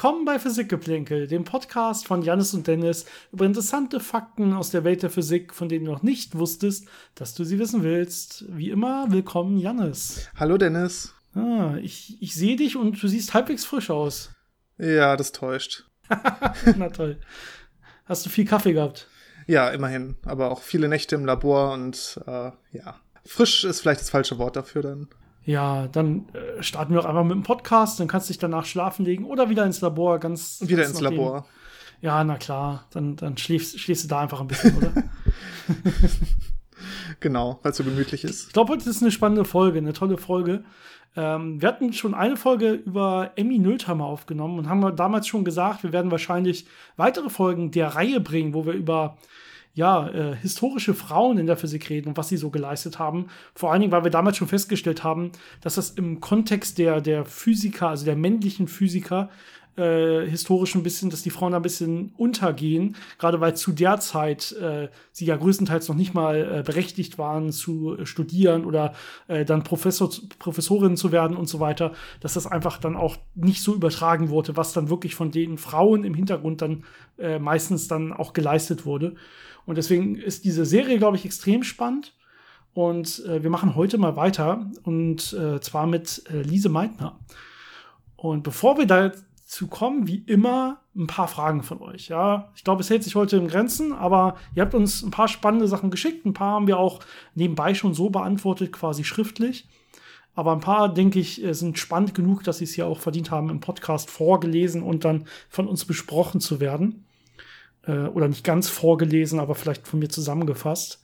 Willkommen bei Physikgeplänkel, dem Podcast von Janis und Dennis über interessante Fakten aus der Welt der Physik, von denen du noch nicht wusstest, dass du sie wissen willst. Wie immer, willkommen Janis. Hallo Dennis. Ah, ich, ich sehe dich und du siehst halbwegs frisch aus. Ja, das täuscht. Na toll. Hast du viel Kaffee gehabt? Ja, immerhin. Aber auch viele Nächte im Labor und äh, ja. Frisch ist vielleicht das falsche Wort dafür dann. Ja, dann äh, starten wir auch einfach mit dem Podcast, dann kannst du dich danach schlafen legen oder wieder ins Labor, ganz. Wieder ganz ins Labor. Ja, na klar, dann, dann schläfst, schläfst du da einfach ein bisschen, oder? genau, weil es so gemütlich ist. Ich glaube, heute ist eine spannende Folge, eine tolle Folge. Ähm, wir hatten schon eine Folge über Emmy Nöldhammer aufgenommen und haben damals schon gesagt, wir werden wahrscheinlich weitere Folgen der Reihe bringen, wo wir über ja, äh, historische Frauen in der Physik reden und was sie so geleistet haben. Vor allen Dingen, weil wir damals schon festgestellt haben, dass das im Kontext der, der Physiker, also der männlichen Physiker, äh, historisch ein bisschen, dass die Frauen da ein bisschen untergehen, gerade weil zu der Zeit äh, sie ja größtenteils noch nicht mal äh, berechtigt waren zu studieren oder äh, dann Professor, Professorin zu werden und so weiter, dass das einfach dann auch nicht so übertragen wurde, was dann wirklich von den Frauen im Hintergrund dann äh, meistens dann auch geleistet wurde. Und deswegen ist diese Serie, glaube ich, extrem spannend. Und äh, wir machen heute mal weiter und äh, zwar mit äh, Lise Meitner. Und bevor wir dazu kommen, wie immer, ein paar Fragen von euch. Ja, ich glaube, es hält sich heute in Grenzen, aber ihr habt uns ein paar spannende Sachen geschickt. Ein paar haben wir auch nebenbei schon so beantwortet, quasi schriftlich. Aber ein paar, denke ich, äh, sind spannend genug, dass sie es hier auch verdient haben, im Podcast vorgelesen und dann von uns besprochen zu werden äh, oder nicht ganz vorgelesen, aber vielleicht von mir zusammengefasst.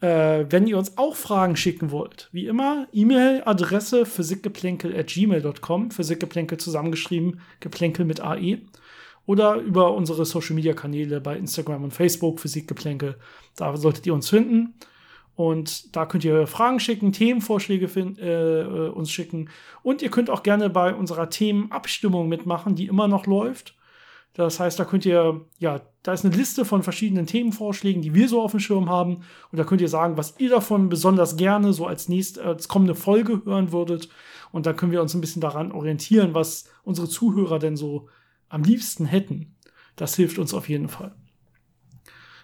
Äh, wenn ihr uns auch Fragen schicken wollt, wie immer, E-Mail-Adresse physikgeplänkel.gmail.com, Physikgeplänkel zusammengeschrieben, Geplänkel mit AE. Oder über unsere Social-Media-Kanäle bei Instagram und Facebook, Physikgeplänkel. Da solltet ihr uns finden. Und da könnt ihr Fragen schicken, Themenvorschläge äh, äh, uns schicken. Und ihr könnt auch gerne bei unserer Themenabstimmung mitmachen, die immer noch läuft. Das heißt, da könnt ihr, ja, da ist eine Liste von verschiedenen Themenvorschlägen, die wir so auf dem Schirm haben. Und da könnt ihr sagen, was ihr davon besonders gerne so als nächste, als kommende Folge hören würdet. Und dann können wir uns ein bisschen daran orientieren, was unsere Zuhörer denn so am liebsten hätten. Das hilft uns auf jeden Fall.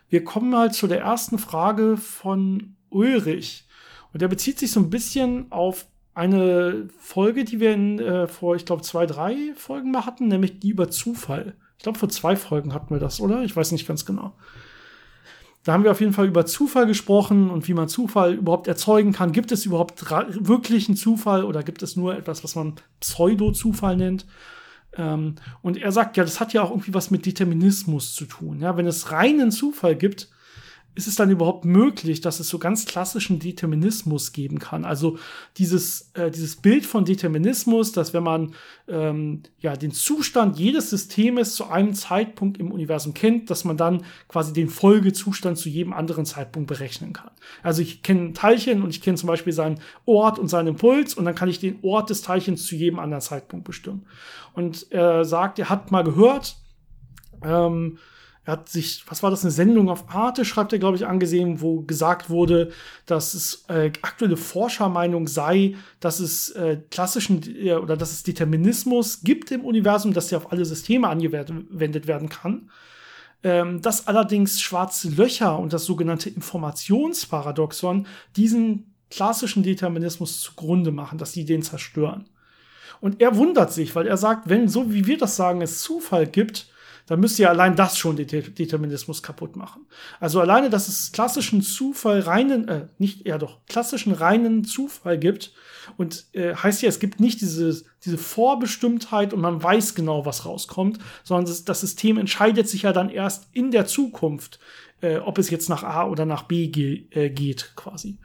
Wir kommen mal zu der ersten Frage von Ulrich. Und der bezieht sich so ein bisschen auf eine Folge, die wir in, äh, vor, ich glaube, zwei, drei Folgen mal hatten, nämlich die über Zufall. Ich glaube, vor zwei Folgen hatten wir das, oder? Ich weiß nicht ganz genau. Da haben wir auf jeden Fall über Zufall gesprochen und wie man Zufall überhaupt erzeugen kann. Gibt es überhaupt wirklichen Zufall oder gibt es nur etwas, was man Pseudo-Zufall nennt? Ähm, und er sagt, ja, das hat ja auch irgendwie was mit Determinismus zu tun. Ja, wenn es reinen Zufall gibt, ist es dann überhaupt möglich, dass es so ganz klassischen Determinismus geben kann? Also dieses, äh, dieses Bild von Determinismus, dass wenn man ähm, ja den Zustand jedes Systems zu einem Zeitpunkt im Universum kennt, dass man dann quasi den Folgezustand zu jedem anderen Zeitpunkt berechnen kann. Also ich kenne ein Teilchen und ich kenne zum Beispiel seinen Ort und seinen Impuls und dann kann ich den Ort des Teilchens zu jedem anderen Zeitpunkt bestimmen. Und er sagt, er hat mal gehört, ähm, er hat sich, was war das, eine Sendung auf Arte, schreibt er, glaube ich, angesehen, wo gesagt wurde, dass es äh, aktuelle Forschermeinung sei, dass es äh, klassischen äh, oder dass es Determinismus gibt im Universum, dass der auf alle Systeme angewendet werden kann. Ähm, dass allerdings schwarze Löcher und das sogenannte Informationsparadoxon diesen klassischen Determinismus zugrunde machen, dass sie den zerstören. Und er wundert sich, weil er sagt, wenn so wie wir das sagen, es Zufall gibt, dann müsste ja allein das schon den Determinismus kaputt machen. Also alleine, dass es klassischen Zufall, reinen, äh, nicht eher doch, klassischen reinen Zufall gibt und äh, heißt ja, es gibt nicht diese, diese Vorbestimmtheit und man weiß genau, was rauskommt, sondern das, das System entscheidet sich ja dann erst in der Zukunft, äh, ob es jetzt nach A oder nach B ge äh, geht, quasi.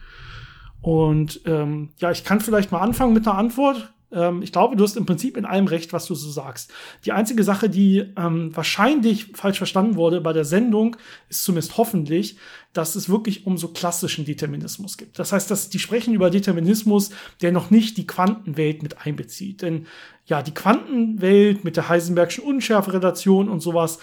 Und ähm, ja, ich kann vielleicht mal anfangen mit einer Antwort ähm, ich glaube, du hast im Prinzip in allem recht, was du so sagst. Die einzige Sache, die ähm, wahrscheinlich falsch verstanden wurde bei der Sendung, ist zumindest hoffentlich, dass es wirklich um so klassischen Determinismus gibt. Das heißt, dass die sprechen über Determinismus, der noch nicht die Quantenwelt mit einbezieht. Denn ja, die Quantenwelt mit der Heisenbergschen Unschärferelation und sowas,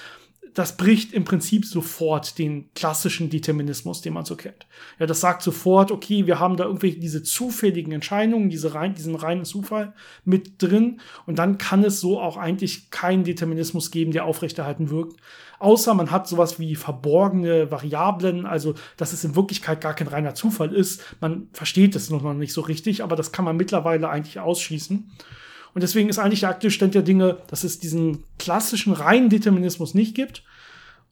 das bricht im Prinzip sofort den klassischen Determinismus, den man so kennt. Ja, das sagt sofort, okay, wir haben da irgendwie diese zufälligen Entscheidungen, diese rein, diesen reinen Zufall mit drin und dann kann es so auch eigentlich keinen Determinismus geben, der aufrechterhalten wirkt. Außer man hat sowas wie verborgene Variablen, also dass es in Wirklichkeit gar kein reiner Zufall ist. Man versteht es noch nicht so richtig, aber das kann man mittlerweile eigentlich ausschließen. Und deswegen ist eigentlich der aktuelle Stand der Dinge, dass es diesen klassischen reinen Determinismus nicht gibt.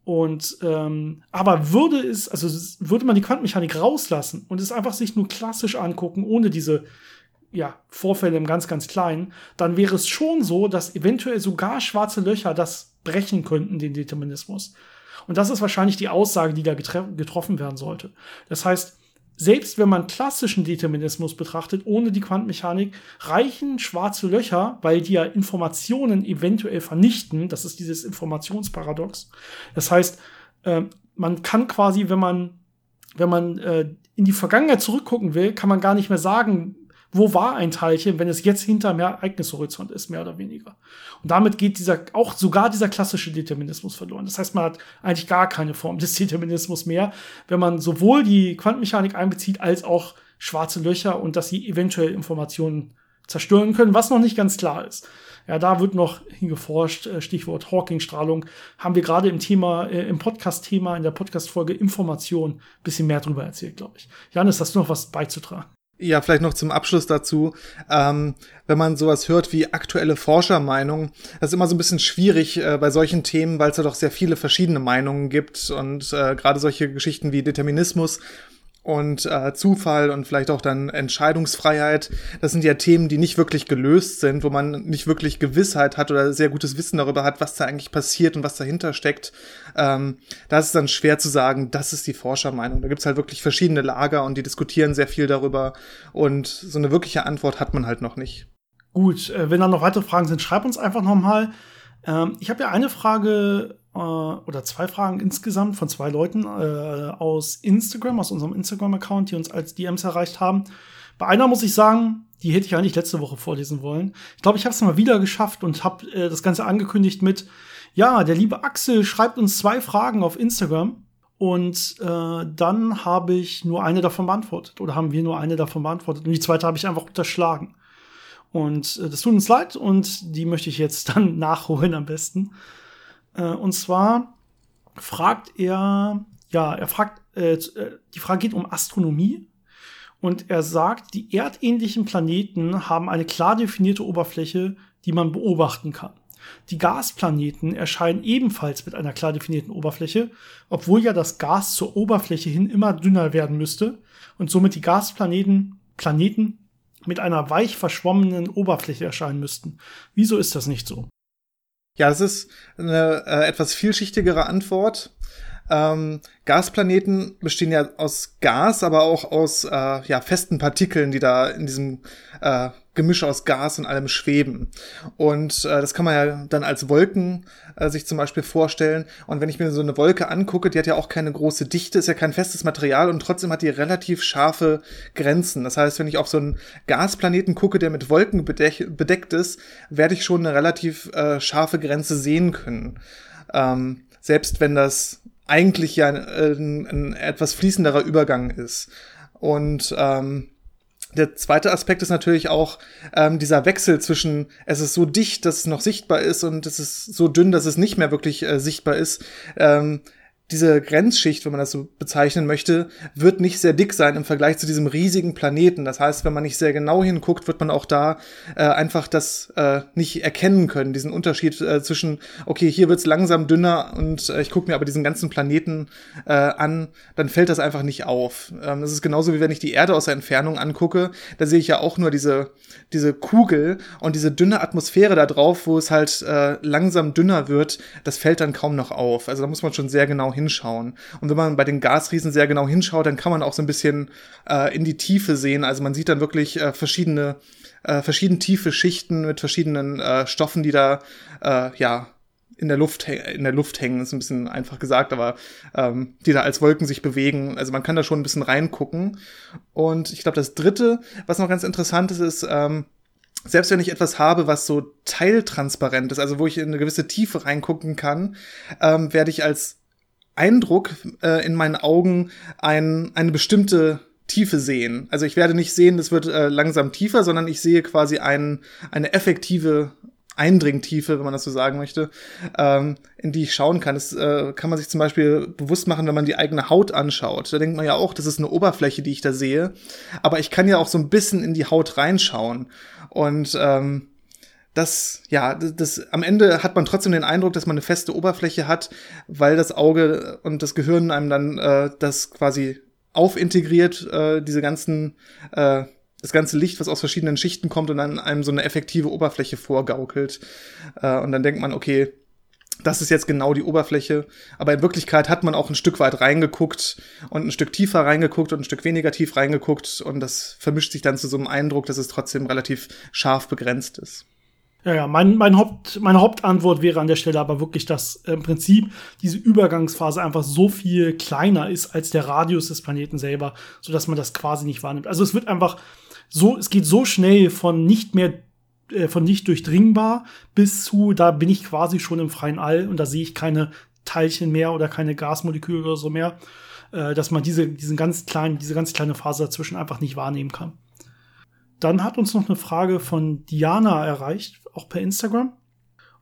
Und ähm, aber würde es, also würde man die Quantenmechanik rauslassen und es einfach sich nur klassisch angucken, ohne diese ja, Vorfälle im ganz, ganz Kleinen, dann wäre es schon so, dass eventuell sogar schwarze Löcher das brechen könnten, den Determinismus. Und das ist wahrscheinlich die Aussage, die da getroffen werden sollte. Das heißt, selbst wenn man klassischen Determinismus betrachtet, ohne die Quantenmechanik, reichen schwarze Löcher, weil die ja Informationen eventuell vernichten. Das ist dieses Informationsparadox. Das heißt, äh, man kann quasi, wenn man, wenn man äh, in die Vergangenheit zurückgucken will, kann man gar nicht mehr sagen, wo war ein Teilchen, wenn es jetzt hinter dem Ereignishorizont ist, mehr oder weniger. Und damit geht dieser, auch sogar dieser klassische Determinismus verloren. Das heißt, man hat eigentlich gar keine Form des Determinismus mehr, wenn man sowohl die Quantenmechanik einbezieht, als auch schwarze Löcher und dass sie eventuell Informationen zerstören können, was noch nicht ganz klar ist. Ja, da wird noch hingeforscht, äh, Stichwort Hawking-Strahlung, haben wir gerade im Thema, äh, im Podcast-Thema, in der Podcast-Folge Information bisschen mehr drüber erzählt, glaube ich. Janis, hast du noch was beizutragen? Ja, vielleicht noch zum Abschluss dazu. Ähm, wenn man sowas hört wie aktuelle Forschermeinungen, das ist immer so ein bisschen schwierig äh, bei solchen Themen, weil es ja doch sehr viele verschiedene Meinungen gibt und äh, gerade solche Geschichten wie Determinismus und äh, Zufall und vielleicht auch dann Entscheidungsfreiheit. Das sind ja Themen, die nicht wirklich gelöst sind, wo man nicht wirklich Gewissheit hat oder sehr gutes Wissen darüber hat, was da eigentlich passiert und was dahinter steckt. Ähm, da ist es dann schwer zu sagen, das ist die Forschermeinung. Da gibt's halt wirklich verschiedene Lager und die diskutieren sehr viel darüber und so eine wirkliche Antwort hat man halt noch nicht. Gut, äh, wenn da noch weitere Fragen sind, schreib uns einfach nochmal. Ähm, ich habe ja eine Frage äh, oder zwei Fragen insgesamt von zwei Leuten äh, aus Instagram, aus unserem Instagram-Account, die uns als DMs erreicht haben. Bei einer muss ich sagen, die hätte ich eigentlich letzte Woche vorlesen wollen. Ich glaube, ich habe es mal wieder geschafft und habe äh, das Ganze angekündigt mit, ja, der liebe Axel schreibt uns zwei Fragen auf Instagram. Und äh, dann habe ich nur eine davon beantwortet. Oder haben wir nur eine davon beantwortet. Und die zweite habe ich einfach unterschlagen. Und äh, das tut uns leid und die möchte ich jetzt dann nachholen am besten. Äh, und zwar fragt er, ja, er fragt, äh, äh, die Frage geht um Astronomie. Und er sagt, die erdähnlichen Planeten haben eine klar definierte Oberfläche, die man beobachten kann. Die Gasplaneten erscheinen ebenfalls mit einer klar definierten Oberfläche, obwohl ja das Gas zur Oberfläche hin immer dünner werden müsste und somit die Gasplaneten Planeten mit einer weich verschwommenen Oberfläche erscheinen müssten. Wieso ist das nicht so? Ja, das ist eine äh, etwas vielschichtigere Antwort. Ähm, Gasplaneten bestehen ja aus Gas, aber auch aus äh, ja, festen Partikeln, die da in diesem äh, Gemisch aus Gas und allem schweben. Und äh, das kann man ja dann als Wolken äh, sich zum Beispiel vorstellen. Und wenn ich mir so eine Wolke angucke, die hat ja auch keine große Dichte, ist ja kein festes Material und trotzdem hat die relativ scharfe Grenzen. Das heißt, wenn ich auf so einen Gasplaneten gucke, der mit Wolken bedeckt ist, werde ich schon eine relativ äh, scharfe Grenze sehen können. Ähm, selbst wenn das eigentlich ja ein, ein etwas fließenderer Übergang ist. Und ähm, der zweite Aspekt ist natürlich auch ähm, dieser Wechsel zwischen, es ist so dicht, dass es noch sichtbar ist und es ist so dünn, dass es nicht mehr wirklich äh, sichtbar ist. Ähm, diese Grenzschicht, wenn man das so bezeichnen möchte, wird nicht sehr dick sein im Vergleich zu diesem riesigen Planeten. Das heißt, wenn man nicht sehr genau hinguckt, wird man auch da äh, einfach das äh, nicht erkennen können, diesen Unterschied äh, zwischen, okay, hier wird's langsam dünner und äh, ich gucke mir aber diesen ganzen Planeten äh, an, dann fällt das einfach nicht auf. Ähm, das ist genauso wie wenn ich die Erde aus der Entfernung angucke, da sehe ich ja auch nur diese, diese Kugel und diese dünne Atmosphäre da drauf, wo es halt äh, langsam dünner wird, das fällt dann kaum noch auf. Also da muss man schon sehr genau hinschauen. Und wenn man bei den Gasriesen sehr genau hinschaut, dann kann man auch so ein bisschen äh, in die Tiefe sehen. Also man sieht dann wirklich äh, verschiedene, äh, verschieden tiefe Schichten mit verschiedenen äh, Stoffen, die da, äh, ja, in der Luft in der Luft hängen, ist ein bisschen einfach gesagt, aber ähm, die da als Wolken sich bewegen. Also man kann da schon ein bisschen reingucken. Und ich glaube, das Dritte, was noch ganz interessant ist, ist, ähm, selbst wenn ich etwas habe, was so teiltransparent ist, also wo ich in eine gewisse Tiefe reingucken kann, ähm, werde ich als Eindruck äh, in meinen Augen ein, eine bestimmte Tiefe sehen. Also ich werde nicht sehen, es wird äh, langsam tiefer, sondern ich sehe quasi ein, eine effektive Eindringtiefe, wenn man das so sagen möchte, ähm, in die ich schauen kann. Das äh, kann man sich zum Beispiel bewusst machen, wenn man die eigene Haut anschaut. Da denkt man ja auch, das ist eine Oberfläche, die ich da sehe. Aber ich kann ja auch so ein bisschen in die Haut reinschauen. Und ähm, das, ja, das, am Ende hat man trotzdem den Eindruck, dass man eine feste Oberfläche hat, weil das Auge und das Gehirn einem dann äh, das quasi aufintegriert, äh, diese ganzen äh, das ganze Licht, was aus verschiedenen Schichten kommt und dann einem so eine effektive Oberfläche vorgaukelt. Äh, und dann denkt man, okay, das ist jetzt genau die Oberfläche. Aber in Wirklichkeit hat man auch ein Stück weit reingeguckt und ein Stück tiefer reingeguckt und ein Stück weniger tief reingeguckt. Und das vermischt sich dann zu so einem Eindruck, dass es trotzdem relativ scharf begrenzt ist. Ja, ja, mein, mein Haupt, meine Hauptantwort wäre an der Stelle aber wirklich, dass im Prinzip diese Übergangsphase einfach so viel kleiner ist als der Radius des Planeten selber, sodass man das quasi nicht wahrnimmt. Also es wird einfach so, es geht so schnell von nicht mehr äh, von nicht durchdringbar bis zu, da bin ich quasi schon im freien All und da sehe ich keine Teilchen mehr oder keine Gasmoleküle oder so mehr, äh, dass man diese, diesen ganz kleinen, diese ganz kleine Phase dazwischen einfach nicht wahrnehmen kann. Dann hat uns noch eine Frage von Diana erreicht, auch per Instagram.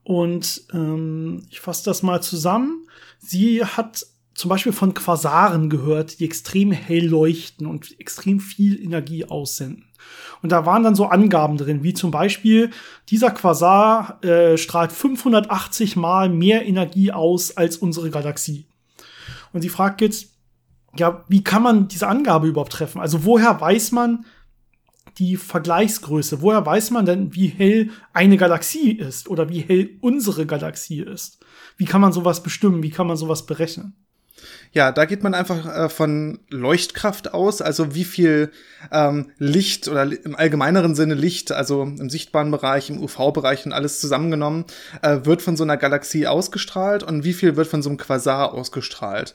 Und ähm, ich fasse das mal zusammen. Sie hat zum Beispiel von Quasaren gehört, die extrem hell leuchten und extrem viel Energie aussenden. Und da waren dann so Angaben drin, wie zum Beispiel, dieser Quasar äh, strahlt 580 mal mehr Energie aus als unsere Galaxie. Und sie fragt jetzt, ja, wie kann man diese Angabe überhaupt treffen? Also woher weiß man die Vergleichsgröße? Woher weiß man denn, wie hell eine Galaxie ist oder wie hell unsere Galaxie ist? Wie kann man sowas bestimmen? Wie kann man sowas berechnen? Ja, da geht man einfach äh, von Leuchtkraft aus, also wie viel ähm, Licht oder im allgemeineren Sinne Licht, also im sichtbaren Bereich, im UV-Bereich und alles zusammengenommen, äh, wird von so einer Galaxie ausgestrahlt und wie viel wird von so einem Quasar ausgestrahlt.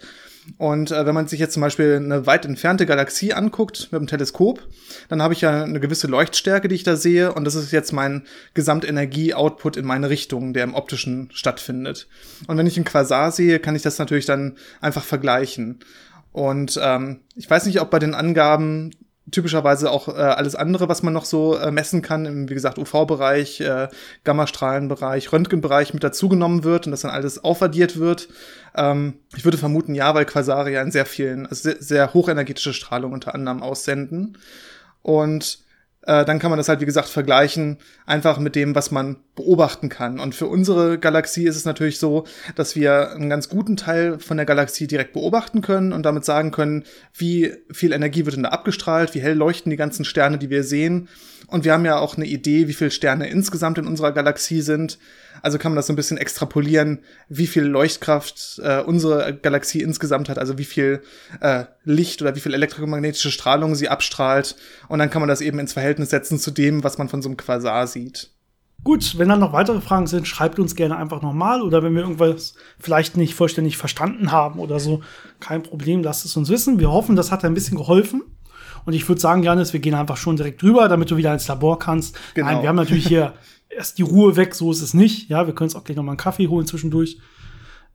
Und äh, wenn man sich jetzt zum Beispiel eine weit entfernte Galaxie anguckt mit dem Teleskop, dann habe ich ja eine gewisse Leuchtstärke, die ich da sehe. Und das ist jetzt mein Gesamtenergie-Output in meine Richtung, der im optischen stattfindet. Und wenn ich einen Quasar sehe, kann ich das natürlich dann einfach vergleichen. Und ähm, ich weiß nicht, ob bei den Angaben typischerweise auch äh, alles andere, was man noch so äh, messen kann, im, wie gesagt, UV-Bereich, äh, Gammastrahlenbereich, Röntgenbereich mit dazugenommen wird und das dann alles aufaddiert wird. Ähm, ich würde vermuten, ja, weil Quasare ja in sehr vielen, also sehr, sehr hochenergetische Strahlung unter anderem aussenden. Und äh, dann kann man das halt, wie gesagt, vergleichen, einfach mit dem, was man beobachten kann. Und für unsere Galaxie ist es natürlich so, dass wir einen ganz guten Teil von der Galaxie direkt beobachten können und damit sagen können, wie viel Energie wird denn da abgestrahlt, wie hell leuchten die ganzen Sterne, die wir sehen. Und wir haben ja auch eine Idee, wie viele Sterne insgesamt in unserer Galaxie sind. Also kann man das so ein bisschen extrapolieren, wie viel Leuchtkraft äh, unsere Galaxie insgesamt hat, also wie viel äh, Licht oder wie viel elektromagnetische Strahlung sie abstrahlt. Und dann kann man das eben ins Verhältnis setzen zu dem, was man von so einem Quasar sieht. Gut, wenn dann noch weitere Fragen sind, schreibt uns gerne einfach nochmal oder wenn wir irgendwas vielleicht nicht vollständig verstanden haben oder so, kein Problem, lasst es uns wissen. Wir hoffen, das hat ein bisschen geholfen. Und ich würde sagen, Janis, wir gehen einfach schon direkt drüber, damit du wieder ins Labor kannst. Genau. Nein, wir haben natürlich hier erst die Ruhe weg, so ist es nicht. Ja, wir können uns auch gleich noch mal einen Kaffee holen zwischendurch.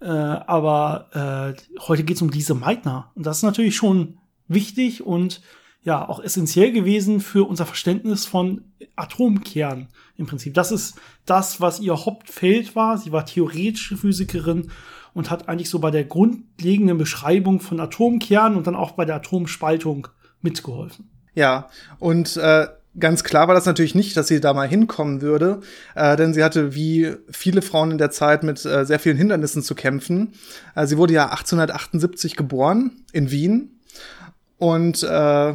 Äh, aber äh, heute geht es um Lise Meitner. Und das ist natürlich schon wichtig und ja, auch essentiell gewesen für unser Verständnis von Atomkern im Prinzip. Das ist das, was ihr Hauptfeld war. Sie war theoretische Physikerin und hat eigentlich so bei der grundlegenden Beschreibung von Atomkernen und dann auch bei der Atomspaltung mitgeholfen. Ja, und äh, Ganz klar war das natürlich nicht, dass sie da mal hinkommen würde, äh, denn sie hatte wie viele Frauen in der Zeit mit äh, sehr vielen Hindernissen zu kämpfen. Äh, sie wurde ja 1878 geboren in Wien und äh,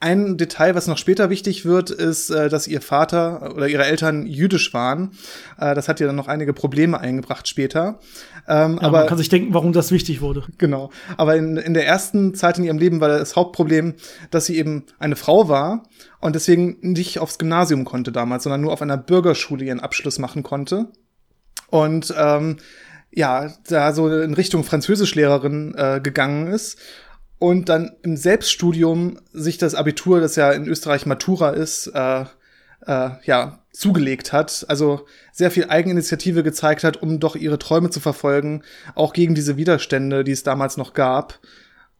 ein Detail, was noch später wichtig wird, ist, äh, dass ihr Vater oder ihre Eltern jüdisch waren. Äh, das hat ihr dann noch einige Probleme eingebracht später. Ähm, ja, aber man kann sich denken, warum das wichtig wurde. Genau. Aber in, in der ersten Zeit in ihrem Leben war das Hauptproblem, dass sie eben eine Frau war und deswegen nicht aufs Gymnasium konnte damals, sondern nur auf einer Bürgerschule ihren Abschluss machen konnte. Und ähm, ja, da so in Richtung Französischlehrerin äh, gegangen ist und dann im Selbststudium sich das Abitur, das ja in Österreich Matura ist, äh, äh, ja, zugelegt hat. Also sehr viel Eigeninitiative gezeigt hat, um doch ihre Träume zu verfolgen, auch gegen diese Widerstände, die es damals noch gab.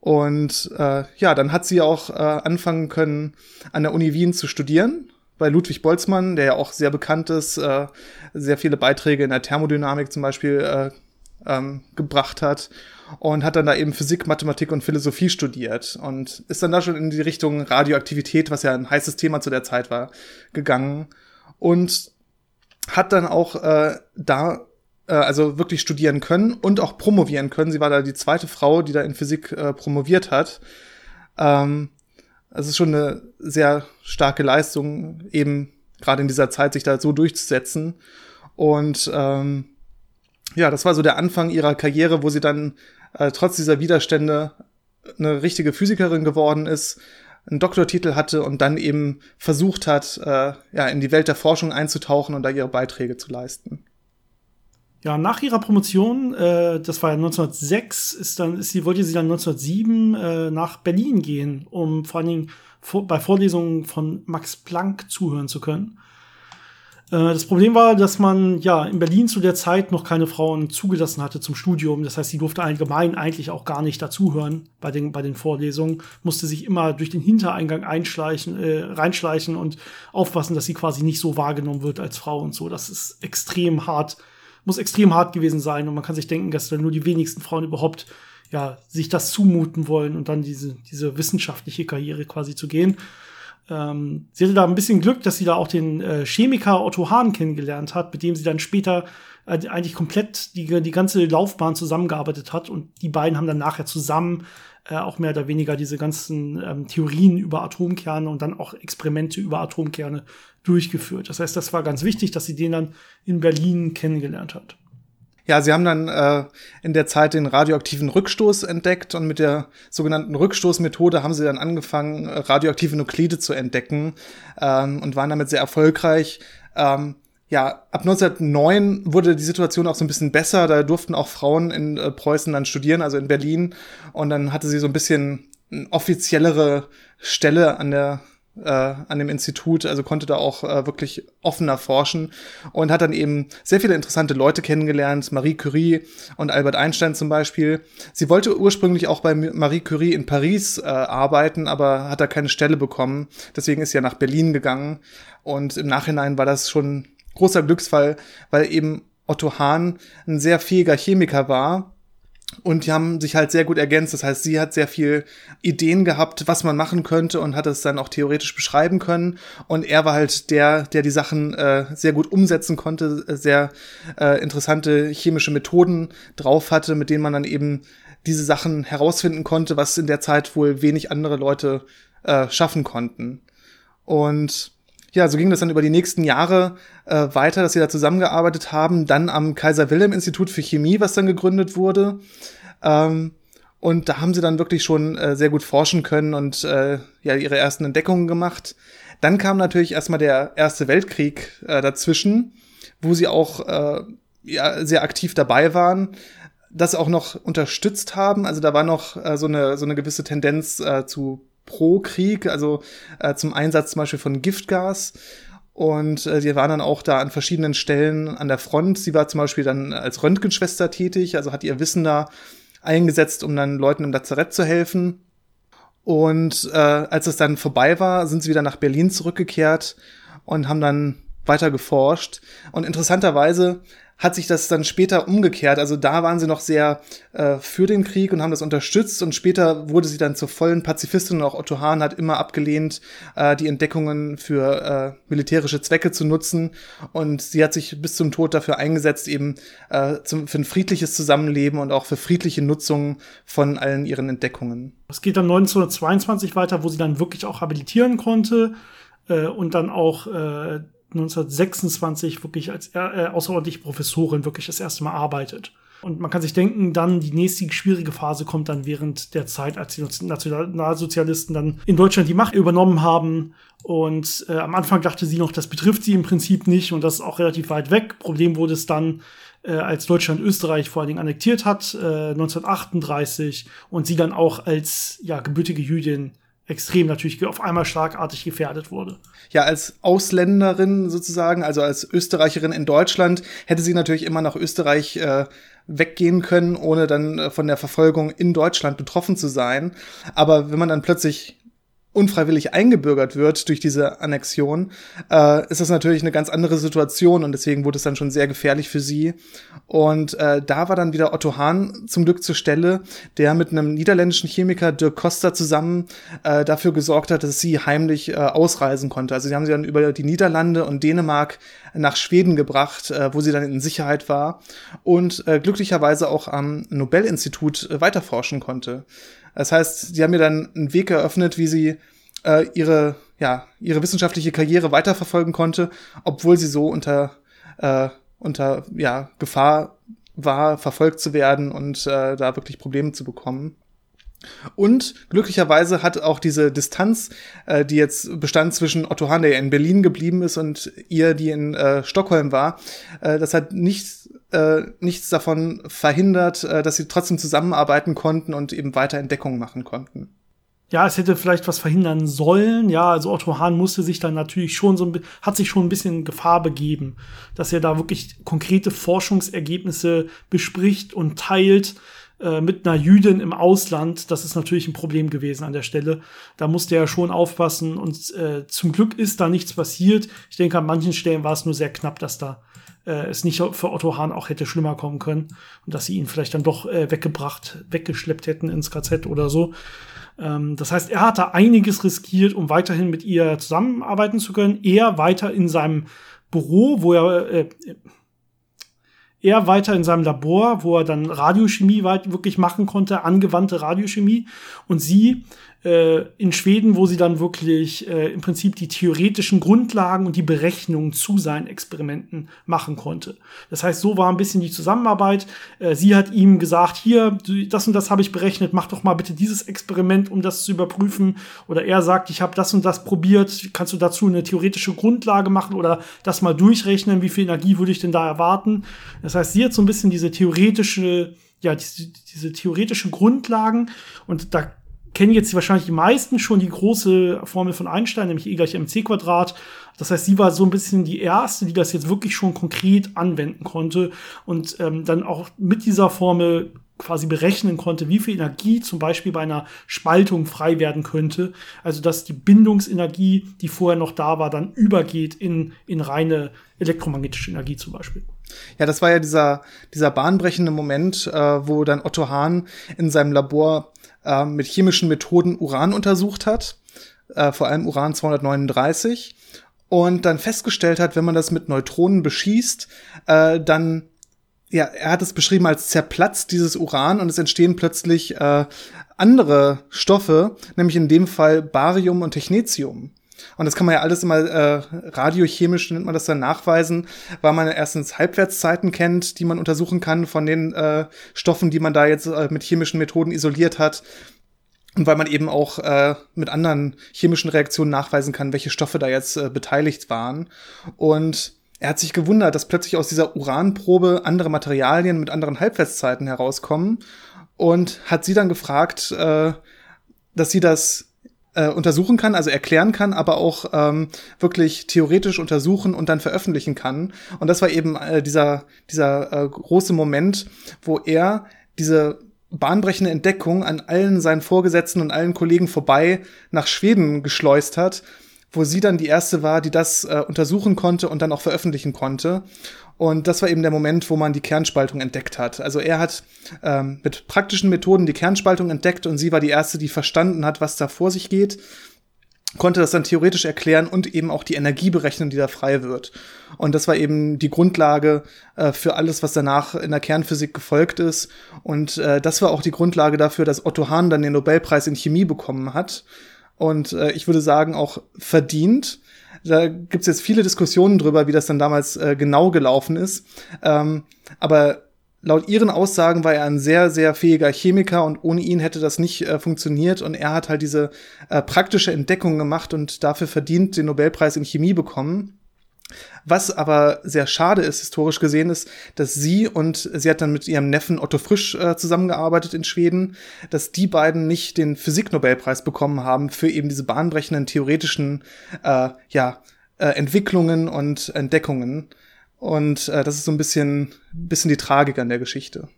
Und äh, ja, dann hat sie auch äh, anfangen können, an der Uni Wien zu studieren, bei Ludwig Boltzmann, der ja auch sehr bekannt ist, äh, sehr viele Beiträge in der Thermodynamik zum Beispiel äh, ähm, gebracht hat und hat dann da eben Physik, Mathematik und Philosophie studiert und ist dann da schon in die Richtung Radioaktivität, was ja ein heißes Thema zu der Zeit war, gegangen und hat dann auch äh, da äh, also wirklich studieren können und auch promovieren können. Sie war da die zweite Frau, die da in Physik äh, promoviert hat. Ähm, es ist schon eine sehr starke Leistung, eben gerade in dieser Zeit sich da so durchzusetzen. Und ähm, ja, das war so der Anfang ihrer Karriere, wo sie dann äh, trotz dieser Widerstände eine richtige Physikerin geworden ist, einen Doktortitel hatte und dann eben versucht hat, äh, ja, in die Welt der Forschung einzutauchen und da ihre Beiträge zu leisten. Ja, nach ihrer Promotion, äh, das war ja 1906, ist dann, ist sie, wollte sie dann 1907 äh, nach Berlin gehen, um vor allen Dingen vor, bei Vorlesungen von Max Planck zuhören zu können. Äh, das Problem war, dass man ja in Berlin zu der Zeit noch keine Frauen zugelassen hatte zum Studium. Das heißt, sie durfte allgemein eigentlich auch gar nicht dazuhören bei den, bei den Vorlesungen, musste sich immer durch den Hintereingang einschleichen, äh, reinschleichen und aufpassen, dass sie quasi nicht so wahrgenommen wird als Frau und so. Das ist extrem hart, muss extrem hart gewesen sein und man kann sich denken, dass dann nur die wenigsten Frauen überhaupt ja, sich das zumuten wollen und dann diese, diese wissenschaftliche Karriere quasi zu gehen. Ähm, sie hatte da ein bisschen Glück, dass sie da auch den äh, Chemiker Otto Hahn kennengelernt hat, mit dem sie dann später äh, eigentlich komplett die, die ganze Laufbahn zusammengearbeitet hat. Und die beiden haben dann nachher zusammen äh, auch mehr oder weniger diese ganzen ähm, Theorien über Atomkerne und dann auch Experimente über Atomkerne durchgeführt. Das heißt, das war ganz wichtig, dass sie den dann in Berlin kennengelernt hat. Ja, sie haben dann äh, in der Zeit den radioaktiven Rückstoß entdeckt und mit der sogenannten Rückstoßmethode haben sie dann angefangen, äh, radioaktive Nuklide zu entdecken ähm, und waren damit sehr erfolgreich. Ähm, ja, ab 1909 wurde die Situation auch so ein bisschen besser. Da durften auch Frauen in äh, Preußen dann studieren, also in Berlin. Und dann hatte sie so ein bisschen eine offiziellere Stelle an der äh, an dem Institut, also konnte da auch äh, wirklich offener forschen und hat dann eben sehr viele interessante Leute kennengelernt, Marie Curie und Albert Einstein zum Beispiel. Sie wollte ursprünglich auch bei Marie Curie in Paris äh, arbeiten, aber hat da keine Stelle bekommen. Deswegen ist sie ja nach Berlin gegangen und im Nachhinein war das schon großer Glücksfall, weil eben Otto Hahn ein sehr fähiger Chemiker war und die haben sich halt sehr gut ergänzt. Das heißt, sie hat sehr viel Ideen gehabt, was man machen könnte und hat es dann auch theoretisch beschreiben können. Und er war halt der, der die Sachen äh, sehr gut umsetzen konnte, sehr äh, interessante chemische Methoden drauf hatte, mit denen man dann eben diese Sachen herausfinden konnte, was in der Zeit wohl wenig andere Leute äh, schaffen konnten. Und ja, so ging das dann über die nächsten Jahre äh, weiter, dass sie da zusammengearbeitet haben. Dann am Kaiser Wilhelm Institut für Chemie, was dann gegründet wurde. Ähm, und da haben sie dann wirklich schon äh, sehr gut forschen können und äh, ja ihre ersten Entdeckungen gemacht. Dann kam natürlich erstmal der Erste Weltkrieg äh, dazwischen, wo sie auch äh, ja, sehr aktiv dabei waren das auch noch unterstützt haben. Also da war noch äh, so eine so eine gewisse Tendenz äh, zu pro Krieg, also äh, zum Einsatz zum Beispiel von Giftgas. Und äh, die waren dann auch da an verschiedenen Stellen an der Front. Sie war zum Beispiel dann als Röntgenschwester tätig, also hat ihr Wissen da eingesetzt, um dann Leuten im Lazarett zu helfen. Und äh, als es dann vorbei war, sind sie wieder nach Berlin zurückgekehrt und haben dann weiter geforscht. Und interessanterweise hat sich das dann später umgekehrt. Also da waren sie noch sehr äh, für den Krieg und haben das unterstützt und später wurde sie dann zur vollen Pazifistin und auch Otto Hahn hat immer abgelehnt, äh, die Entdeckungen für äh, militärische Zwecke zu nutzen und sie hat sich bis zum Tod dafür eingesetzt, eben äh, zum, für ein friedliches Zusammenleben und auch für friedliche Nutzung von allen ihren Entdeckungen. Es geht dann 1922 weiter, wo sie dann wirklich auch habilitieren konnte äh, und dann auch äh, 1926 wirklich als äh, außerordentliche Professorin wirklich das erste Mal arbeitet. Und man kann sich denken, dann die nächste schwierige Phase kommt dann während der Zeit, als die Nationalsozialisten dann in Deutschland die Macht übernommen haben. Und äh, am Anfang dachte sie noch, das betrifft sie im Prinzip nicht und das ist auch relativ weit weg. Problem wurde es dann, äh, als Deutschland Österreich vor allen Dingen annektiert hat, äh, 1938, und sie dann auch als ja, gebürtige Jüdin extrem natürlich auf einmal schlagartig gefährdet wurde. Ja, als Ausländerin sozusagen, also als Österreicherin in Deutschland, hätte sie natürlich immer nach Österreich äh, weggehen können, ohne dann äh, von der Verfolgung in Deutschland betroffen zu sein. Aber wenn man dann plötzlich unfreiwillig eingebürgert wird durch diese Annexion, äh, ist das natürlich eine ganz andere Situation und deswegen wurde es dann schon sehr gefährlich für sie. Und äh, da war dann wieder Otto Hahn zum Glück zur Stelle, der mit einem niederländischen Chemiker Dirk Costa zusammen äh, dafür gesorgt hat, dass sie heimlich äh, ausreisen konnte. Also sie haben sie dann über die Niederlande und Dänemark nach Schweden gebracht, äh, wo sie dann in Sicherheit war und äh, glücklicherweise auch am Nobelinstitut äh, weiterforschen konnte. Das heißt, sie haben mir dann einen Weg eröffnet, wie sie äh, ihre, ja, ihre wissenschaftliche Karriere weiterverfolgen konnte, obwohl sie so unter, äh, unter ja, Gefahr war, verfolgt zu werden und äh, da wirklich Probleme zu bekommen. Und glücklicherweise hat auch diese Distanz, äh, die jetzt bestand zwischen Otto Hahn, der in Berlin geblieben ist, und ihr, die in äh, Stockholm war, äh, das hat nichts äh, nichts davon verhindert, äh, dass sie trotzdem zusammenarbeiten konnten und eben weiter Entdeckungen machen konnten. Ja, es hätte vielleicht was verhindern sollen. Ja, also Otto Hahn musste sich dann natürlich schon so ein, hat sich schon ein bisschen in Gefahr begeben, dass er da wirklich konkrete Forschungsergebnisse bespricht und teilt äh, mit einer Jüdin im Ausland. Das ist natürlich ein Problem gewesen an der Stelle. Da musste er schon aufpassen und äh, zum Glück ist da nichts passiert. Ich denke, an manchen Stellen war es nur sehr knapp, dass da äh, es nicht für Otto Hahn auch hätte schlimmer kommen können und dass sie ihn vielleicht dann doch äh, weggebracht, weggeschleppt hätten ins KZ oder so. Ähm, das heißt, er hatte einiges riskiert, um weiterhin mit ihr zusammenarbeiten zu können. Er weiter in seinem Büro, wo er äh, er weiter in seinem Labor, wo er dann Radiochemie wirklich machen konnte, angewandte Radiochemie. Und sie äh, in Schweden, wo sie dann wirklich äh, im Prinzip die theoretischen Grundlagen und die Berechnungen zu seinen Experimenten machen konnte. Das heißt, so war ein bisschen die Zusammenarbeit. Äh, sie hat ihm gesagt, hier, das und das habe ich berechnet, mach doch mal bitte dieses Experiment, um das zu überprüfen. Oder er sagt, ich habe das und das probiert, kannst du dazu eine theoretische Grundlage machen oder das mal durchrechnen, wie viel Energie würde ich denn da erwarten. Das heißt, sie hat so ein bisschen diese theoretische ja, diese, diese theoretische Grundlagen und da kennen jetzt wahrscheinlich die meisten schon die große Formel von Einstein, nämlich E gleich mc Quadrat. Das heißt, sie war so ein bisschen die erste, die das jetzt wirklich schon konkret anwenden konnte und ähm, dann auch mit dieser Formel quasi berechnen konnte, wie viel Energie zum Beispiel bei einer Spaltung frei werden könnte. Also dass die Bindungsenergie, die vorher noch da war, dann übergeht in, in reine elektromagnetische Energie zum Beispiel. Ja, das war ja dieser, dieser bahnbrechende Moment, äh, wo dann Otto Hahn in seinem Labor äh, mit chemischen Methoden Uran untersucht hat, äh, vor allem Uran 239, und dann festgestellt hat, wenn man das mit Neutronen beschießt, äh, dann ja, er hat es beschrieben als zerplatzt dieses Uran und es entstehen plötzlich äh, andere Stoffe, nämlich in dem Fall Barium und Technetium. Und das kann man ja alles immer äh, radiochemisch nennt man das dann nachweisen, weil man erstens Halbwertszeiten kennt, die man untersuchen kann von den äh, Stoffen, die man da jetzt äh, mit chemischen Methoden isoliert hat. Und weil man eben auch äh, mit anderen chemischen Reaktionen nachweisen kann, welche Stoffe da jetzt äh, beteiligt waren. Und er hat sich gewundert, dass plötzlich aus dieser Uranprobe andere Materialien mit anderen Halbwertszeiten herauskommen und hat sie dann gefragt, äh, dass sie das äh, untersuchen kann, also erklären kann, aber auch ähm, wirklich theoretisch untersuchen und dann veröffentlichen kann. Und das war eben äh, dieser, dieser äh, große Moment, wo er diese bahnbrechende Entdeckung an allen seinen Vorgesetzten und allen Kollegen vorbei nach Schweden geschleust hat, wo sie dann die erste war, die das äh, untersuchen konnte und dann auch veröffentlichen konnte. Und das war eben der Moment, wo man die Kernspaltung entdeckt hat. Also er hat ähm, mit praktischen Methoden die Kernspaltung entdeckt und sie war die erste, die verstanden hat, was da vor sich geht, konnte das dann theoretisch erklären und eben auch die Energie berechnen, die da frei wird. Und das war eben die Grundlage äh, für alles, was danach in der Kernphysik gefolgt ist. Und äh, das war auch die Grundlage dafür, dass Otto Hahn dann den Nobelpreis in Chemie bekommen hat. Und äh, ich würde sagen, auch verdient da gibt's jetzt viele Diskussionen drüber, wie das dann damals äh, genau gelaufen ist. Ähm, aber laut ihren Aussagen war er ein sehr, sehr fähiger Chemiker und ohne ihn hätte das nicht äh, funktioniert. Und er hat halt diese äh, praktische Entdeckung gemacht und dafür verdient den Nobelpreis in Chemie bekommen. Was aber sehr schade ist, historisch gesehen, ist, dass sie und sie hat dann mit ihrem Neffen Otto Frisch äh, zusammengearbeitet in Schweden, dass die beiden nicht den Physiknobelpreis bekommen haben für eben diese bahnbrechenden theoretischen äh, ja, äh, Entwicklungen und Entdeckungen. Und äh, das ist so ein bisschen, bisschen die Tragik an der Geschichte.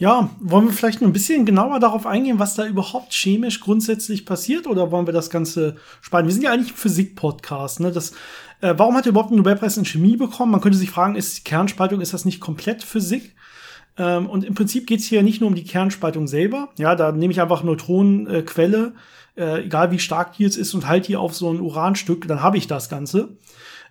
Ja, wollen wir vielleicht noch ein bisschen genauer darauf eingehen, was da überhaupt chemisch grundsätzlich passiert, oder wollen wir das Ganze sparen? Wir sind ja eigentlich ein Physik-Podcast, ne? Das, äh, warum hat er überhaupt einen Nobelpreis in Chemie bekommen? Man könnte sich fragen, ist Kernspaltung, ist das nicht komplett Physik? Ähm, und im Prinzip geht es hier nicht nur um die Kernspaltung selber. Ja, da nehme ich einfach Neutronenquelle, äh, äh, egal wie stark die jetzt ist, und halte die auf so ein Uranstück, dann habe ich das Ganze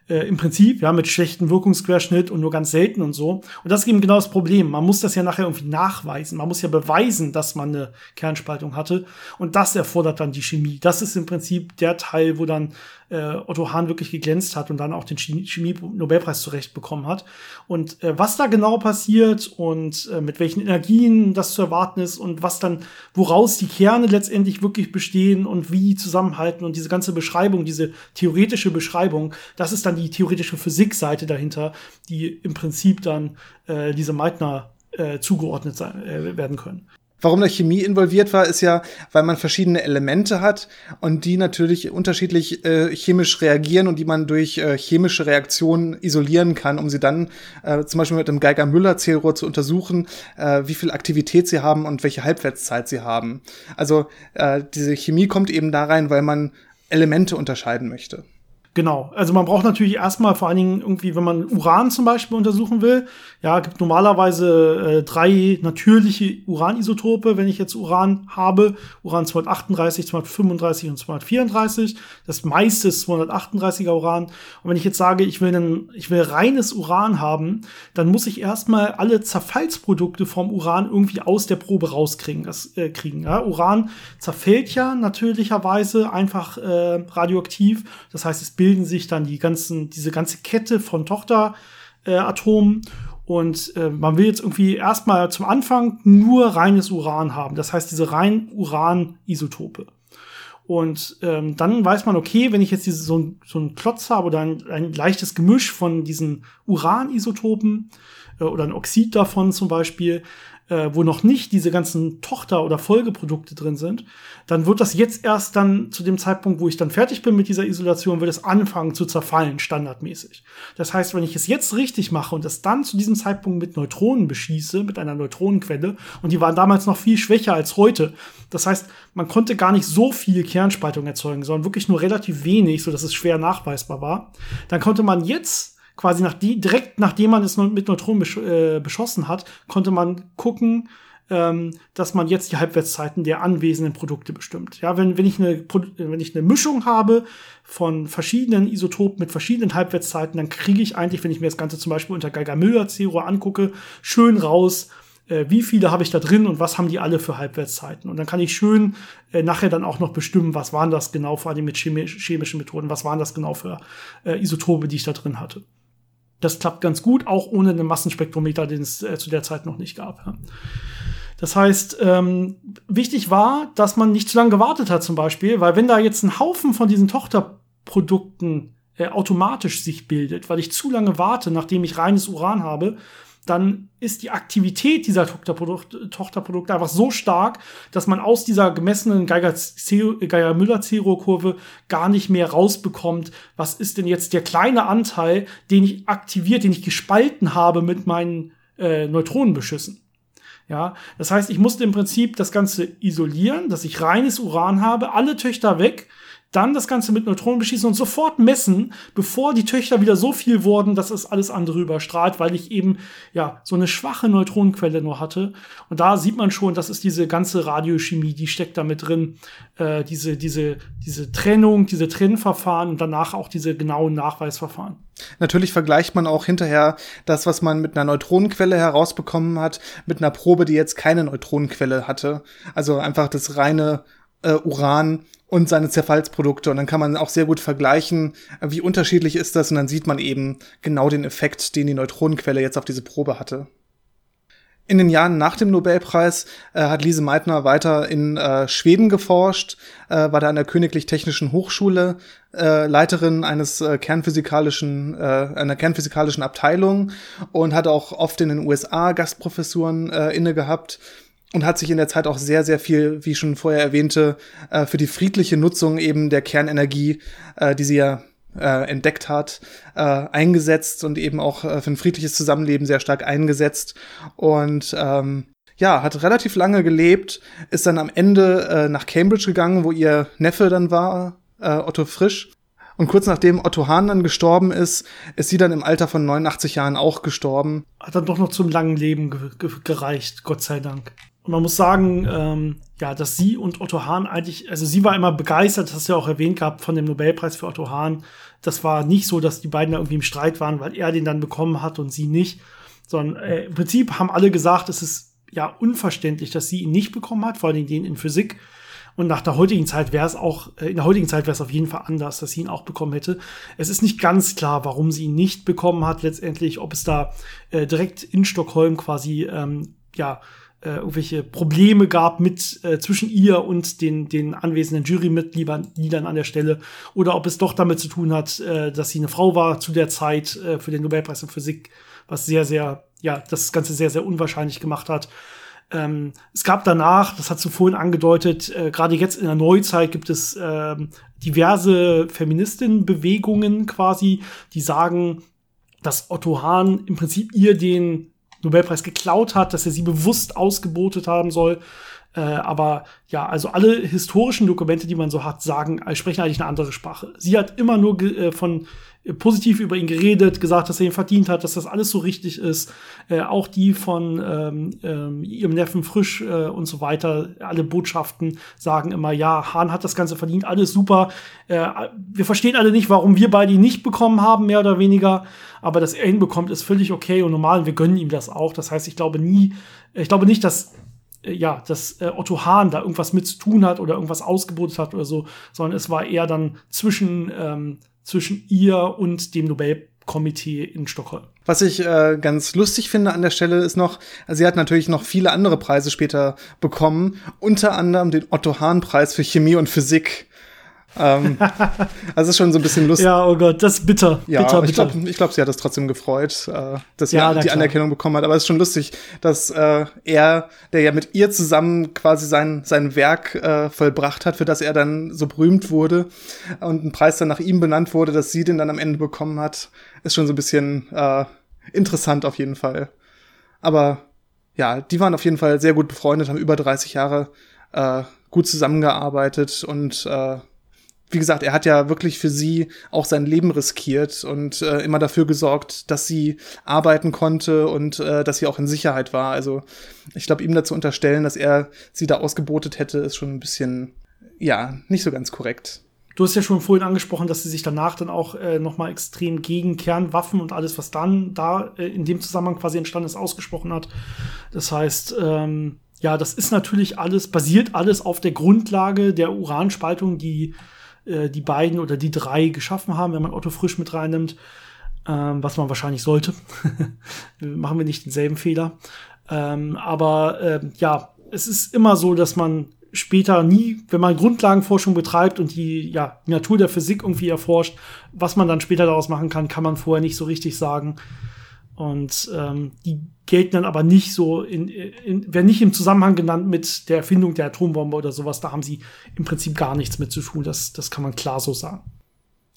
äh, im Prinzip, ja, mit schlechtem Wirkungsquerschnitt und nur ganz selten und so. Und das ist eben genau das Problem. Man muss das ja nachher irgendwie nachweisen. Man muss ja beweisen, dass man eine Kernspaltung hatte. Und das erfordert dann die Chemie. Das ist im Prinzip der Teil, wo dann äh, Otto Hahn wirklich geglänzt hat und dann auch den Chemie-Nobelpreis zurecht bekommen hat. Und äh, was da genau passiert und äh, mit welchen Energien das zu erwarten ist und was dann, woraus die Kerne letztendlich wirklich bestehen und wie zusammenhalten und diese ganze Beschreibung, diese theoretische Beschreibung, das ist dann die theoretische Physikseite dahinter, die im Prinzip dann äh, diese Meitner äh, zugeordnet sein, äh, werden können. Warum da Chemie involviert war, ist ja, weil man verschiedene Elemente hat und die natürlich unterschiedlich äh, chemisch reagieren und die man durch äh, chemische Reaktionen isolieren kann, um sie dann äh, zum Beispiel mit dem Geiger-Müller-Zählrohr zu untersuchen, äh, wie viel Aktivität sie haben und welche Halbwertszeit sie haben. Also äh, diese Chemie kommt eben da rein, weil man Elemente unterscheiden möchte. Genau. Also man braucht natürlich erstmal vor allen Dingen irgendwie, wenn man Uran zum Beispiel untersuchen will, ja, gibt normalerweise äh, drei natürliche Uranisotope, wenn ich jetzt Uran habe. Uran 238, 235 und 234. Das meiste ist 238er Uran. Und wenn ich jetzt sage, ich will, einen, ich will reines Uran haben, dann muss ich erstmal alle Zerfallsprodukte vom Uran irgendwie aus der Probe rauskriegen. Das, äh, kriegen, ja. Uran zerfällt ja natürlicherweise einfach äh, radioaktiv. Das heißt, es bildet bilden sich dann die ganzen, diese ganze Kette von Tochteratomen. Äh, und äh, man will jetzt irgendwie erstmal zum Anfang nur reines Uran haben. Das heißt, diese rein Uran-Isotope. Und ähm, dann weiß man, okay, wenn ich jetzt diese, so, ein, so einen Klotz habe oder ein, ein leichtes Gemisch von diesen Uran-Isotopen äh, oder ein Oxid davon zum Beispiel, äh, wo noch nicht diese ganzen Tochter- oder Folgeprodukte drin sind, dann wird das jetzt erst dann zu dem Zeitpunkt, wo ich dann fertig bin mit dieser Isolation, wird es anfangen zu zerfallen, standardmäßig. Das heißt, wenn ich es jetzt richtig mache und es dann zu diesem Zeitpunkt mit Neutronen beschieße, mit einer Neutronenquelle, und die waren damals noch viel schwächer als heute, das heißt, man konnte gar nicht so viel Kernspaltung erzeugen, sondern wirklich nur relativ wenig, so dass es schwer nachweisbar war, dann konnte man jetzt quasi nach die, direkt nachdem man es mit Neutronen besch äh, beschossen hat, konnte man gucken, ähm, dass man jetzt die Halbwertszeiten der anwesenden Produkte bestimmt. Ja, wenn, wenn, ich eine, wenn ich eine Mischung habe von verschiedenen Isotopen mit verschiedenen Halbwertszeiten, dann kriege ich eigentlich, wenn ich mir das Ganze zum Beispiel unter Geiger-Müller-Zero angucke, schön raus, äh, wie viele habe ich da drin und was haben die alle für Halbwertszeiten. Und dann kann ich schön äh, nachher dann auch noch bestimmen, was waren das genau, vor allem mit chemisch, chemischen Methoden, was waren das genau für äh, Isotope, die ich da drin hatte. Das klappt ganz gut, auch ohne einen Massenspektrometer, den es äh, zu der Zeit noch nicht gab. Das heißt, ähm, wichtig war, dass man nicht zu lange gewartet hat zum Beispiel, weil wenn da jetzt ein Haufen von diesen Tochterprodukten äh, automatisch sich bildet, weil ich zu lange warte, nachdem ich reines Uran habe, dann ist die Aktivität dieser Tochterprodukte einfach so stark, dass man aus dieser gemessenen Geiger-Müller-Zero-Kurve gar nicht mehr rausbekommt, was ist denn jetzt der kleine Anteil, den ich aktiviert, den ich gespalten habe mit meinen äh, Neutronenbeschüssen. Ja, das heißt, ich musste im Prinzip das Ganze isolieren, dass ich reines Uran habe, alle Töchter weg dann das Ganze mit Neutronen beschießen und sofort messen, bevor die Töchter wieder so viel wurden, dass es alles andere überstrahlt, weil ich eben ja so eine schwache Neutronenquelle nur hatte. Und da sieht man schon, das ist diese ganze Radiochemie, die steckt da mit drin, äh, diese diese diese Trennung, diese Trennverfahren und danach auch diese genauen Nachweisverfahren. Natürlich vergleicht man auch hinterher das, was man mit einer Neutronenquelle herausbekommen hat, mit einer Probe, die jetzt keine Neutronenquelle hatte. Also einfach das reine äh, Uran und seine Zerfallsprodukte. Und dann kann man auch sehr gut vergleichen, wie unterschiedlich ist das. Und dann sieht man eben genau den Effekt, den die Neutronenquelle jetzt auf diese Probe hatte. In den Jahren nach dem Nobelpreis äh, hat Lise Meitner weiter in äh, Schweden geforscht, äh, war da an der Königlich Technischen Hochschule äh, Leiterin eines äh, kernphysikalischen, äh, einer kernphysikalischen Abteilung und hat auch oft in den USA Gastprofessuren inne gehabt und hat sich in der Zeit auch sehr, sehr viel, wie schon vorher erwähnte, äh, für die friedliche Nutzung eben der Kernenergie, äh, die sie ja äh, entdeckt hat, äh, eingesetzt und eben auch äh, für ein friedliches Zusammenleben sehr stark eingesetzt. Und ähm, ja, hat relativ lange gelebt, ist dann am Ende äh, nach Cambridge gegangen, wo ihr Neffe dann war, äh, Otto Frisch. Und kurz nachdem Otto Hahn dann gestorben ist, ist sie dann im Alter von 89 Jahren auch gestorben. Hat dann doch noch zum langen Leben ge ge gereicht, Gott sei Dank. Und man muss sagen, ähm, ja, dass sie und Otto Hahn eigentlich, also sie war immer begeistert, das hast du ja auch erwähnt gehabt, von dem Nobelpreis für Otto Hahn. Das war nicht so, dass die beiden da irgendwie im Streit waren, weil er den dann bekommen hat und sie nicht. Sondern äh, im Prinzip haben alle gesagt, es ist ja unverständlich, dass sie ihn nicht bekommen hat, vor allem den in Physik. Und nach der heutigen Zeit wäre es auch, äh, in der heutigen Zeit wäre es auf jeden Fall anders, dass sie ihn auch bekommen hätte. Es ist nicht ganz klar, warum sie ihn nicht bekommen hat, letztendlich, ob es da äh, direkt in Stockholm quasi, ähm, ja, äh, irgendwelche Probleme gab mit äh, zwischen ihr und den, den anwesenden Jurymitgliedern an der Stelle oder ob es doch damit zu tun hat, äh, dass sie eine Frau war zu der Zeit äh, für den Nobelpreis in Physik, was sehr, sehr, ja, das Ganze sehr, sehr unwahrscheinlich gemacht hat. Ähm, es gab danach, das hast du vorhin angedeutet, äh, gerade jetzt in der Neuzeit gibt es äh, diverse Feministinnenbewegungen quasi, die sagen, dass Otto Hahn im Prinzip ihr den Nobelpreis geklaut hat, dass er sie bewusst ausgebotet haben soll. Äh, aber ja, also alle historischen Dokumente, die man so hat, sagen, äh, sprechen eigentlich eine andere Sprache. Sie hat immer nur äh, von äh, positiv über ihn geredet, gesagt, dass er ihn verdient hat, dass das alles so richtig ist. Äh, auch die von ähm, ähm, ihrem Neffen Frisch äh, und so weiter, alle Botschaften sagen immer, ja, Hahn hat das Ganze verdient, alles super. Wir verstehen alle nicht, warum wir beide ihn nicht bekommen haben, mehr oder weniger. Aber dass er ihn bekommt, ist völlig okay und normal und wir gönnen ihm das auch. Das heißt, ich glaube nie, ich glaube nicht, dass äh, ja, dass äh, Otto Hahn da irgendwas mit zu tun hat oder irgendwas ausgebotet hat oder so, sondern es war eher dann zwischen ähm, zwischen ihr und dem Nobelkomitee in Stockholm. Was ich äh, ganz lustig finde an der Stelle ist noch, also sie hat natürlich noch viele andere Preise später bekommen, unter anderem den Otto Hahn Preis für Chemie und Physik ähm, also ist schon so ein bisschen lustig. Ja, oh Gott, das ist bitter. Ja, bitter, ich glaube, ich glaub, sie hat das trotzdem gefreut, äh, dass sie ja, die Anerkennung bekommen hat. Aber es ist schon lustig, dass äh, er, der ja mit ihr zusammen quasi sein, sein Werk äh, vollbracht hat, für das er dann so berühmt wurde und ein Preis dann nach ihm benannt wurde, dass sie den dann am Ende bekommen hat, ist schon so ein bisschen äh, interessant auf jeden Fall. Aber ja, die waren auf jeden Fall sehr gut befreundet, haben über 30 Jahre äh, gut zusammengearbeitet und äh, wie gesagt, er hat ja wirklich für sie auch sein Leben riskiert und äh, immer dafür gesorgt, dass sie arbeiten konnte und äh, dass sie auch in Sicherheit war. Also ich glaube, ihm dazu unterstellen, dass er sie da ausgebotet hätte, ist schon ein bisschen, ja, nicht so ganz korrekt. Du hast ja schon vorhin angesprochen, dass sie sich danach dann auch äh, noch mal extrem gegen Kernwaffen und alles, was dann da äh, in dem Zusammenhang quasi entstanden ist, ausgesprochen hat. Das heißt, ähm, ja, das ist natürlich alles, basiert alles auf der Grundlage der Uranspaltung, die äh, die beiden oder die drei geschaffen haben, wenn man Otto Frisch mit reinnimmt, ähm, was man wahrscheinlich sollte. Machen wir nicht denselben Fehler. Ähm, aber äh, ja, es ist immer so, dass man später nie, wenn man Grundlagenforschung betreibt und die, ja, die Natur der Physik irgendwie erforscht, was man dann später daraus machen kann, kann man vorher nicht so richtig sagen. Und ähm, die gelten dann aber nicht so, in, in, werden nicht im Zusammenhang genannt mit der Erfindung der Atombombe oder sowas. Da haben sie im Prinzip gar nichts mit zu tun. Das, das kann man klar so sagen.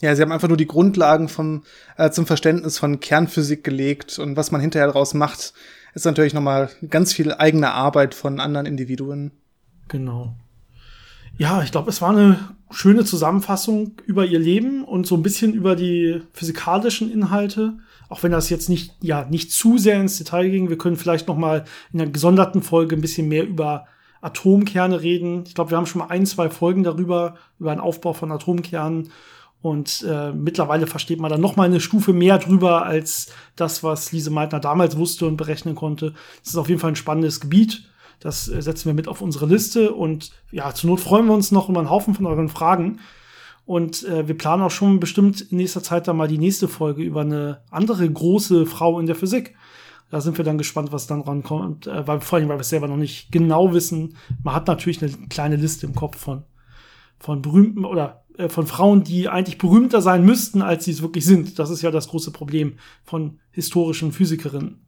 Ja, sie haben einfach nur die Grundlagen vom, äh, zum Verständnis von Kernphysik gelegt und was man hinterher daraus macht, ist natürlich nochmal ganz viel eigene Arbeit von anderen Individuen. Genau. Ja, ich glaube, es war eine schöne Zusammenfassung über ihr Leben und so ein bisschen über die physikalischen Inhalte auch wenn das jetzt nicht, ja, nicht zu sehr ins Detail ging. Wir können vielleicht noch mal in einer gesonderten Folge ein bisschen mehr über Atomkerne reden. Ich glaube, wir haben schon mal ein, zwei Folgen darüber, über den Aufbau von Atomkernen. Und äh, mittlerweile versteht man dann noch mal eine Stufe mehr drüber als das, was Lise Meitner damals wusste und berechnen konnte. Das ist auf jeden Fall ein spannendes Gebiet. Das äh, setzen wir mit auf unsere Liste. Und ja, zur Not freuen wir uns noch über einen Haufen von euren Fragen. Und äh, wir planen auch schon bestimmt in nächster Zeit dann mal die nächste Folge über eine andere große Frau in der Physik. Da sind wir dann gespannt, was dann rankommt, äh, weil, vor allem, weil wir es selber noch nicht genau wissen. Man hat natürlich eine kleine Liste im Kopf von, von berühmten oder äh, von Frauen, die eigentlich berühmter sein müssten, als sie es wirklich sind. Das ist ja das große Problem von historischen Physikerinnen.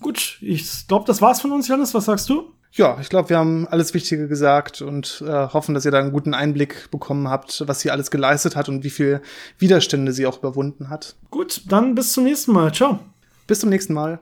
Gut, ich glaube, das war's von uns, Janis. Was sagst du? Ja, ich glaube, wir haben alles Wichtige gesagt und äh, hoffen, dass ihr da einen guten Einblick bekommen habt, was sie alles geleistet hat und wie viel Widerstände sie auch überwunden hat. Gut, dann bis zum nächsten Mal. Ciao. Bis zum nächsten Mal.